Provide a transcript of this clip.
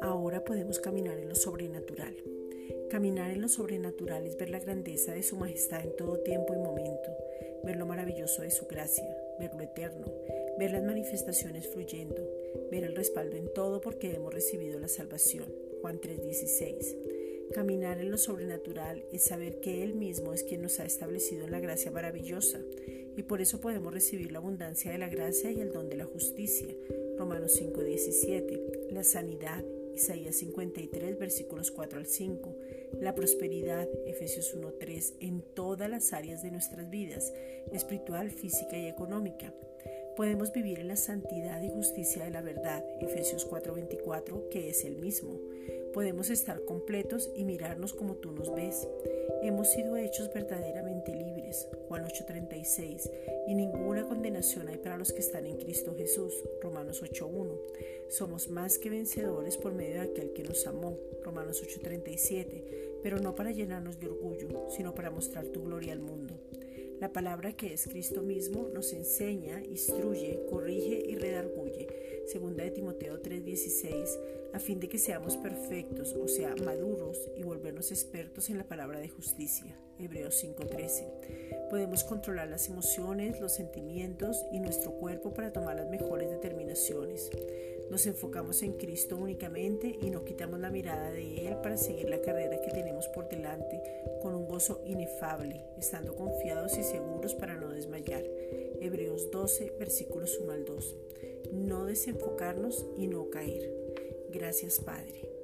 Ahora podemos caminar en lo sobrenatural. Caminar en lo sobrenatural es ver la grandeza de su majestad en todo tiempo y momento, ver lo maravilloso de su gracia, ver lo eterno, ver las manifestaciones fluyendo, ver el respaldo en todo porque hemos recibido la salvación. Juan 3:16. Caminar en lo sobrenatural es saber que Él mismo es quien nos ha establecido en la gracia maravillosa y por eso podemos recibir la abundancia de la gracia y el don de la justicia. Romanos 5:17. La sanidad. Isaías 53 versículos 4 al 5. La prosperidad. Efesios 1:3 en todas las áreas de nuestras vidas, espiritual, física y económica. Podemos vivir en la santidad y justicia de la verdad, Efesios 4:24, que es el mismo. Podemos estar completos y mirarnos como tú nos ves. Hemos sido hechos verdaderamente libres, Juan 8:36, y ninguna condenación hay para los que están en Cristo Jesús, Romanos 8:1. Somos más que vencedores por medio de aquel que nos amó, Romanos 8:37, pero no para llenarnos de orgullo, sino para mostrar tu gloria al mundo. La palabra que es Cristo mismo nos enseña, instruye, corrige y redarguye. Segunda de Timoteo 3:16, a fin de que seamos perfectos, o sea, maduros y volvernos expertos en la palabra de justicia. Hebreos 5:13. Podemos controlar las emociones, los sentimientos y nuestro cuerpo para tomar las mejores determinaciones. Nos enfocamos en Cristo únicamente y no quitamos la mirada de Él para seguir la carrera que tenemos por delante con un gozo inefable, estando confiados y seguros para no desmayar. Hebreos 12, versículos 1 al 2. No desenfocarnos y no caer. Gracias Padre.